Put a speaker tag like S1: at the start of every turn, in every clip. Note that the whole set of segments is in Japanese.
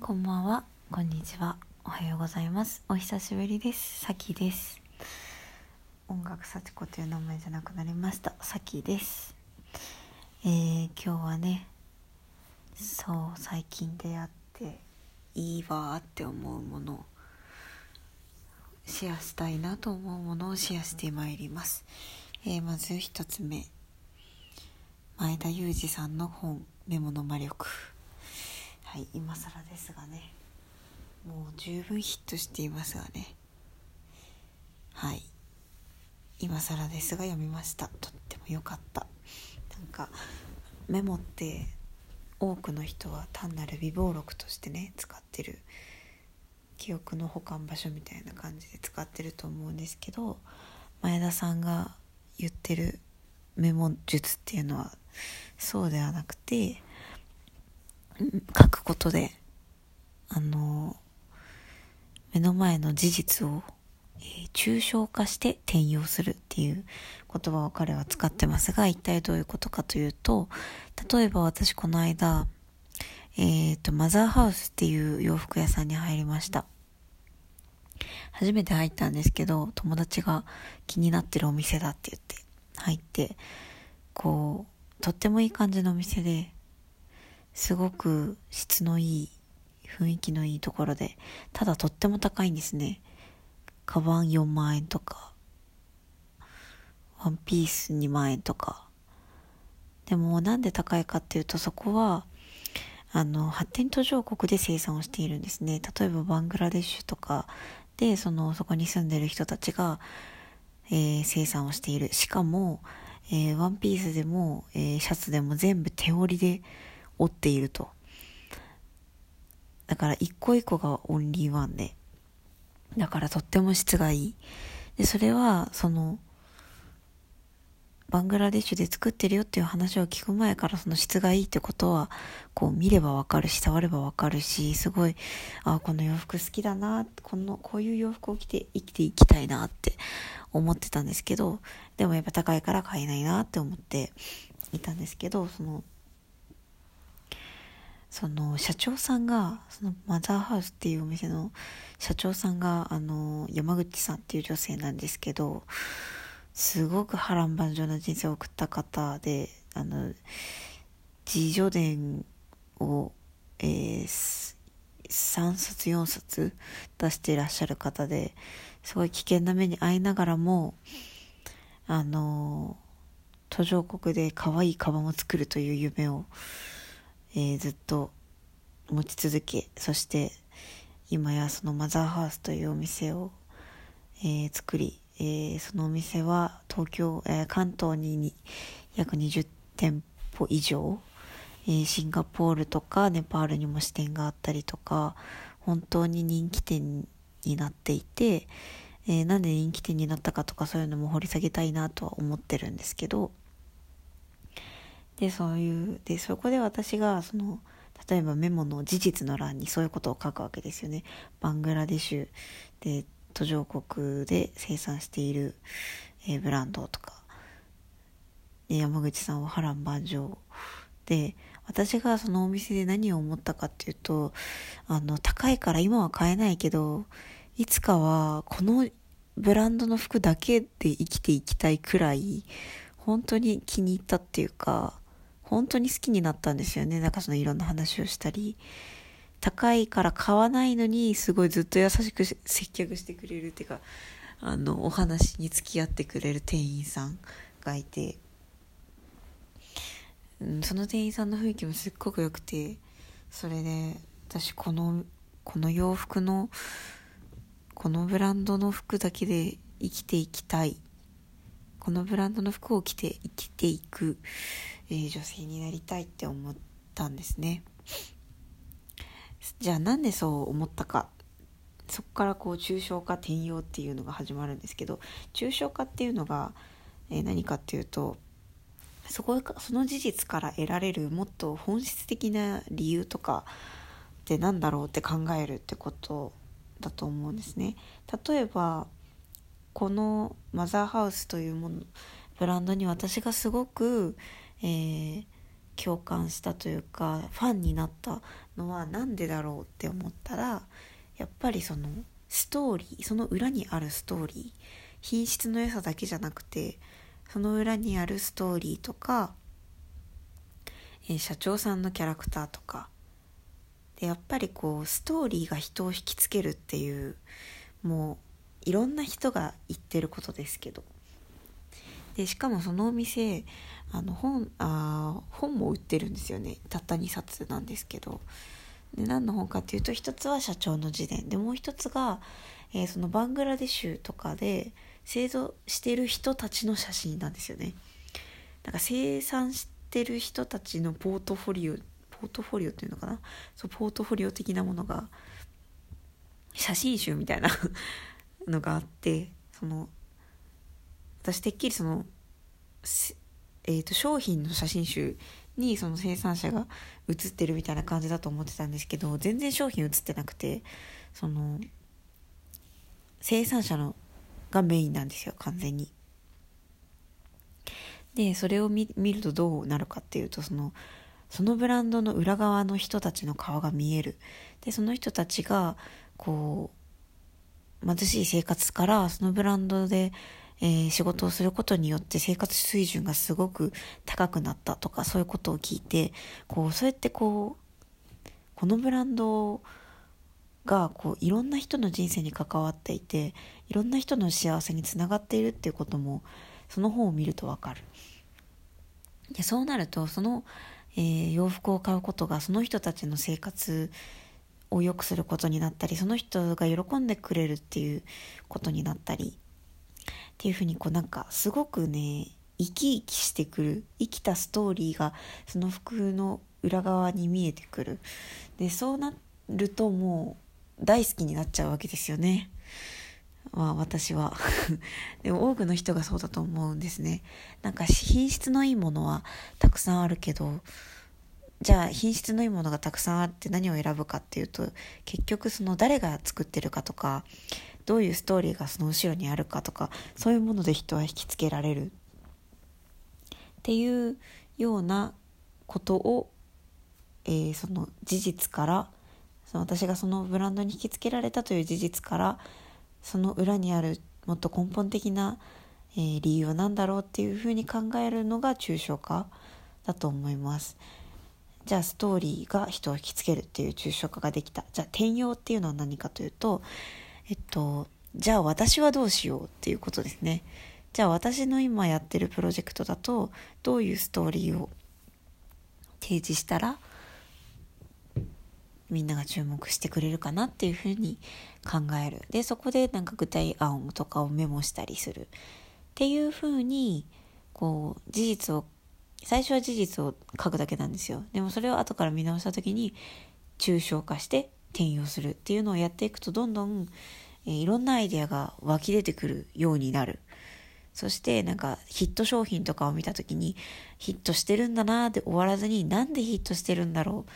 S1: こんばんは、こんにちは、おはようございます。お久しぶりです。さきです。音楽幸子という名前じゃなくなりました。さきです。えー、今日はね、そう、最近出会っていいわーって思うものをシェアしたいなと思うものをシェアしてまいります。えー、まず一つ目。前田裕二さんの本「メモの魔力」はい今更ですがね。もう十分ヒットしていますがね。はい。今更ですが読みました。とっても良かった。なんかメモって多くの人は単なる備忘録としてね使ってる。記憶の保管場所みたいな感じで使ってると思うんですけど前田さんが言ってるメモ術っていうのはそうではなくて書くことであの目の前の事実を、えー、抽象化して転用するっていう言葉を彼は使ってますが一体どういうことかというと例えば私この間えっ、ー、とマザーハウスっていう洋服屋さんに入りました。初めて入ったんですけど友達が気になってるお店だって言って入ってこうとってもいい感じのお店ですごく質のいい雰囲気のいいところでただとっても高いんですね。カバン4万円とかワンピース2万円とか。でもなんで高いかっていうとそこはあの発展途上国で生産をしているんですね。例えばバングラデシュとかでそのそこに住んでる人たちが、えー、生産をしている。しかもえー、ワンピースでも、えー、シャツでも全部手織りで織っていると。だから一個一個がオンリーワンで。だからとっても質がいい。で、それは、その、バングラデシュで作ってるよっていう話を聞く前からその質がいいってことは、こう見ればわかるし、触ればわかるし、すごい、あ、この洋服好きだな、この、こういう洋服を着て生きていきたいなって思ってたんですけど、でもやっぱ高いから買えないなって思っていたんですけど、その、その社長さんが、そのマザーハウスっていうお店の社長さんが、あの、山口さんっていう女性なんですけど、すごく波乱万丈な人生を送った方で、あの、自叙伝を、えー、3冊4冊出していらっしゃる方ですごい危険な目に遭いながらもあの途上国で可愛いカバンを作るという夢を、えー、ずっと持ち続けそして今やそのマザーハウスというお店を、えー、作り、えー、そのお店は東京、え関東に約20店舗以上えシンガポールとかネパールにも支店があったりとか本当に人気店になっていて、え、なんで人気店になったかとかそういうのも掘り下げたいなとは思ってるんですけどでそういうでそこで私がその例えばメモの事実の欄にそういうことを書くわけですよね。バングラデシュで途上国で生産している、えー、ブランドとかで山口さんは波乱万丈で私がそのお店で何を思ったかっていうとあの高いから今は買えないけどいつかはこのブランドの服だけで生きていきたいくらい本当に気に入ったっていうか本当に好きになったんですよね。なんかそのいろんな話をしたり。高いから買わないのにすごいずっと優しく接客してくれるっていうかあのお話に付き合ってくれる店員さんがいて。その店員さんの雰囲気もすっごく良くてそれで私このこの洋服のこのブランドの服だけで生きていきたい。このブランドの服を着て生きていく、えー、女性になりたいって思ったんですねじゃあなんでそう思ったかそこからこう抽象化転用っていうのが始まるんですけど抽象化っていうのが、えー、何かっていうとそこその事実から得られるもっと本質的な理由とかって何だろうって考えるってことだと思うんですね。例えばこのマザーハウスというものブランドに私がすごく、えー、共感したというかファンになったのは何でだろうって思ったらやっぱりそのストーリーその裏にあるストーリー品質の良さだけじゃなくてその裏にあるストーリーとか、えー、社長さんのキャラクターとかでやっぱりこうストーリーが人を引きつけるっていうもういろんな人が言ってることですけどでしかもそのお店あの本あ本も売ってるんですよね。たった2冊なんですけど。で何の本かっていうと一つは社長の自伝。でもう一つが、えー、そのバングラデシュとかで製造してる人たちの写真なんですよね。なんか生産してる人たちのポートフォリオポートフォリオっていうのかな？そうポートフォリオ的なものが写真集みたいな のがあってその私てっきりその、えーと、商品の写真集にその生産者が写ってるみたいな感じだと思ってたんですけど全然商品写ってなくてその生産者のがメインなんですよ完全に。でそれを見るとどうなるかっていうとそのそのブランドの裏側の人たちの顔が見えるでその人たちがこう貧しい生活からそのブランドで、えー、仕事をすることによって生活水準がすごく高くなったとかそういうことを聞いてこうそうやってこうこのブランドがこういろんな人の人生に関わっていていろんな人の幸せにつながっているっていうこともその本を見るとわかる。でそうなるとそのえー、洋服を買うことがその人たちの生活を良くすることになったりその人が喜んでくれるっていうことになったりっていうふうにこうなんかすごくね生き生きしてくる生きたストーリーがその服の裏側に見えてくる。でそうなるともう大好きになっちゃうわけですよね。まあ私は。でも多くの人がそうだと思うんですね。なんか品質のいいものはたくさんあるけどじゃあ品質のいいものがたくさんあって何を選ぶかっていうと結局その誰が作ってるかとかどういうストーリーがその後ろにあるかとかそういうもので人は引きつけられるっていうようなことを、えー、その事実からその私がそのブランドに引きつけられたという事実からその裏にあるもっと根本的な、えー、理由は何だろうっていうふうに考えるのが抽象化だと思います。じゃあストーリーが人を引きつけるっていう抽象化ができた。じゃあ転用っていうのは何かというと、えっと、じゃあ私はどうしようっていうことですね。じゃあ私の今やってるプロジェクトだとどういうストーリーを提示したらみんなが注目してくれるかなっていうふうに考える。でそこでなんか具体案とかをメモしたりする。っていうふうにこう事実を最初は事実を書くだけなんですよ。でもそれを後から見直した時に抽象化して転用するっていうのをやっていくとどんどん、えー、いろんなアイデアが湧き出てくるようになる。そしてなんかヒット商品とかを見た時にヒットしてるんだなーで終わらずになんでヒットしてるんだろう。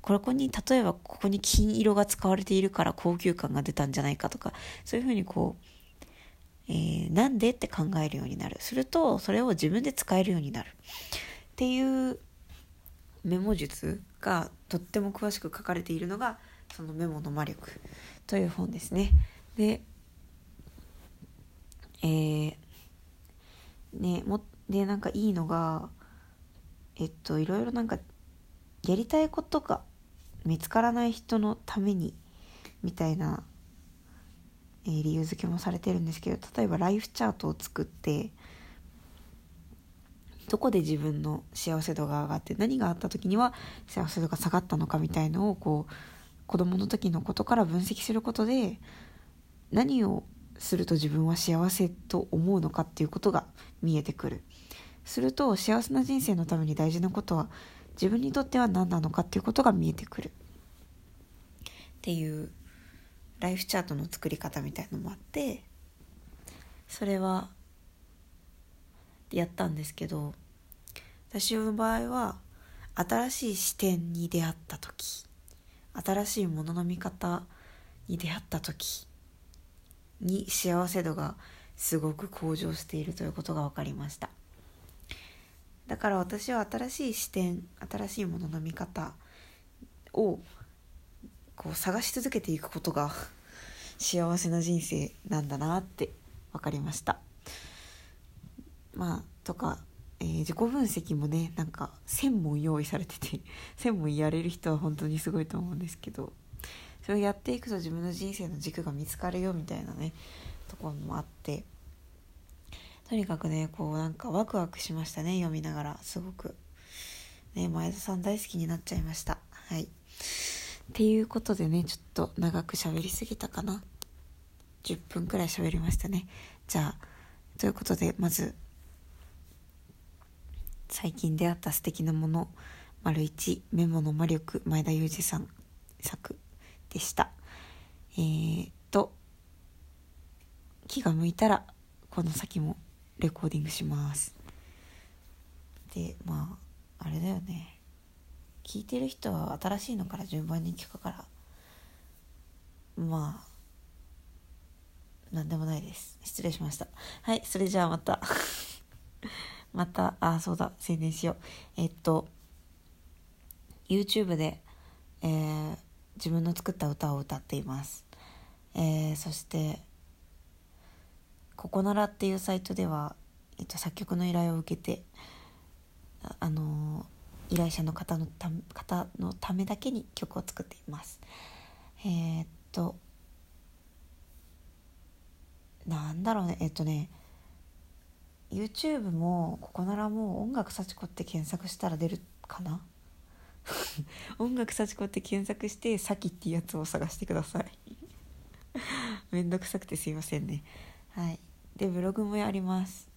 S1: ここに例えばここに金色が使われているから高級感が出たんじゃないかとかそういうふうにこう、えー、なんでって考えるようになる。するとそれを自分で使えるようになる。っていうメモ術がとっても詳しく書かれているのがそのメモの魔力という本ですね。で、えー、ねもでなんかいいのがえっといろいろなんかやりたいことが見つからない人のためにみたいな、えー、理由付けもされてるんですけど例えばライフチャートを作ってどこで自分の幸せ度が上がって何があった時には幸せ度が下がったのかみたいのをこう子供の時のことから分析することで何をすると自分は幸せと思うのかっていうことが見えてくる。すると幸せな人生のために大事なことは自分にとっては何なのかっていうことが見えてくる。っていうライフチャートの作り方みたいのもあってそれはやったんですけど私の場合は新しい視点に出会った時。新しいものの見方に出会った時に幸せ度がすごく向上しているということが分かりました。だから私は新しい視点新しいものの見方をこう探し続けていくことが 幸せな人生なんだなって分かりました。まあとか、えー、自己分析もねなんか1,000問用意されてて 1,000問やれる人は本当にすごいと思うんですけどそれをやっていくと自分の人生の軸が見つかるよみたいなねところもあってとにかくねこうなんかワクワクしましたね読みながら。すごく。ね前田さん大好きになっちゃいました。はい。っていうことでねちょっと長く喋りすぎたかな。10分くらい喋りましたね。じゃあということでまず最近出会った素敵なもの丸一メモの魔力前田裕二さん作でした。えー、っと気が向いたらこの先もレコーディングします。でまああれだよね。聞いてる人は新しいのから順番に聞くからまあ何でもないです。失礼しました。はいそれじゃあまた。またあそうだ宣伝しよう。えっと YouTube で、えー、自分の作った歌を歌っています、えー、そしてここならっていうサイトでは、えっと、作曲の依頼を受けてあの依頼者の方のた方のためだけに曲を作っています。えー、っとなんだろうね。えっとね YouTube もここならもう音楽幸子って検索したら出るかな？音楽幸子って検索して「さき」っていうやつを探してください。めんどくさくてすいませんね。はい。でブログもやります。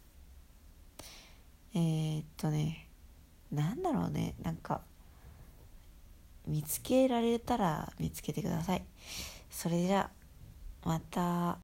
S1: えー、っとねなんだろうね。なんか見つけられたら見つけてください。それじゃまた。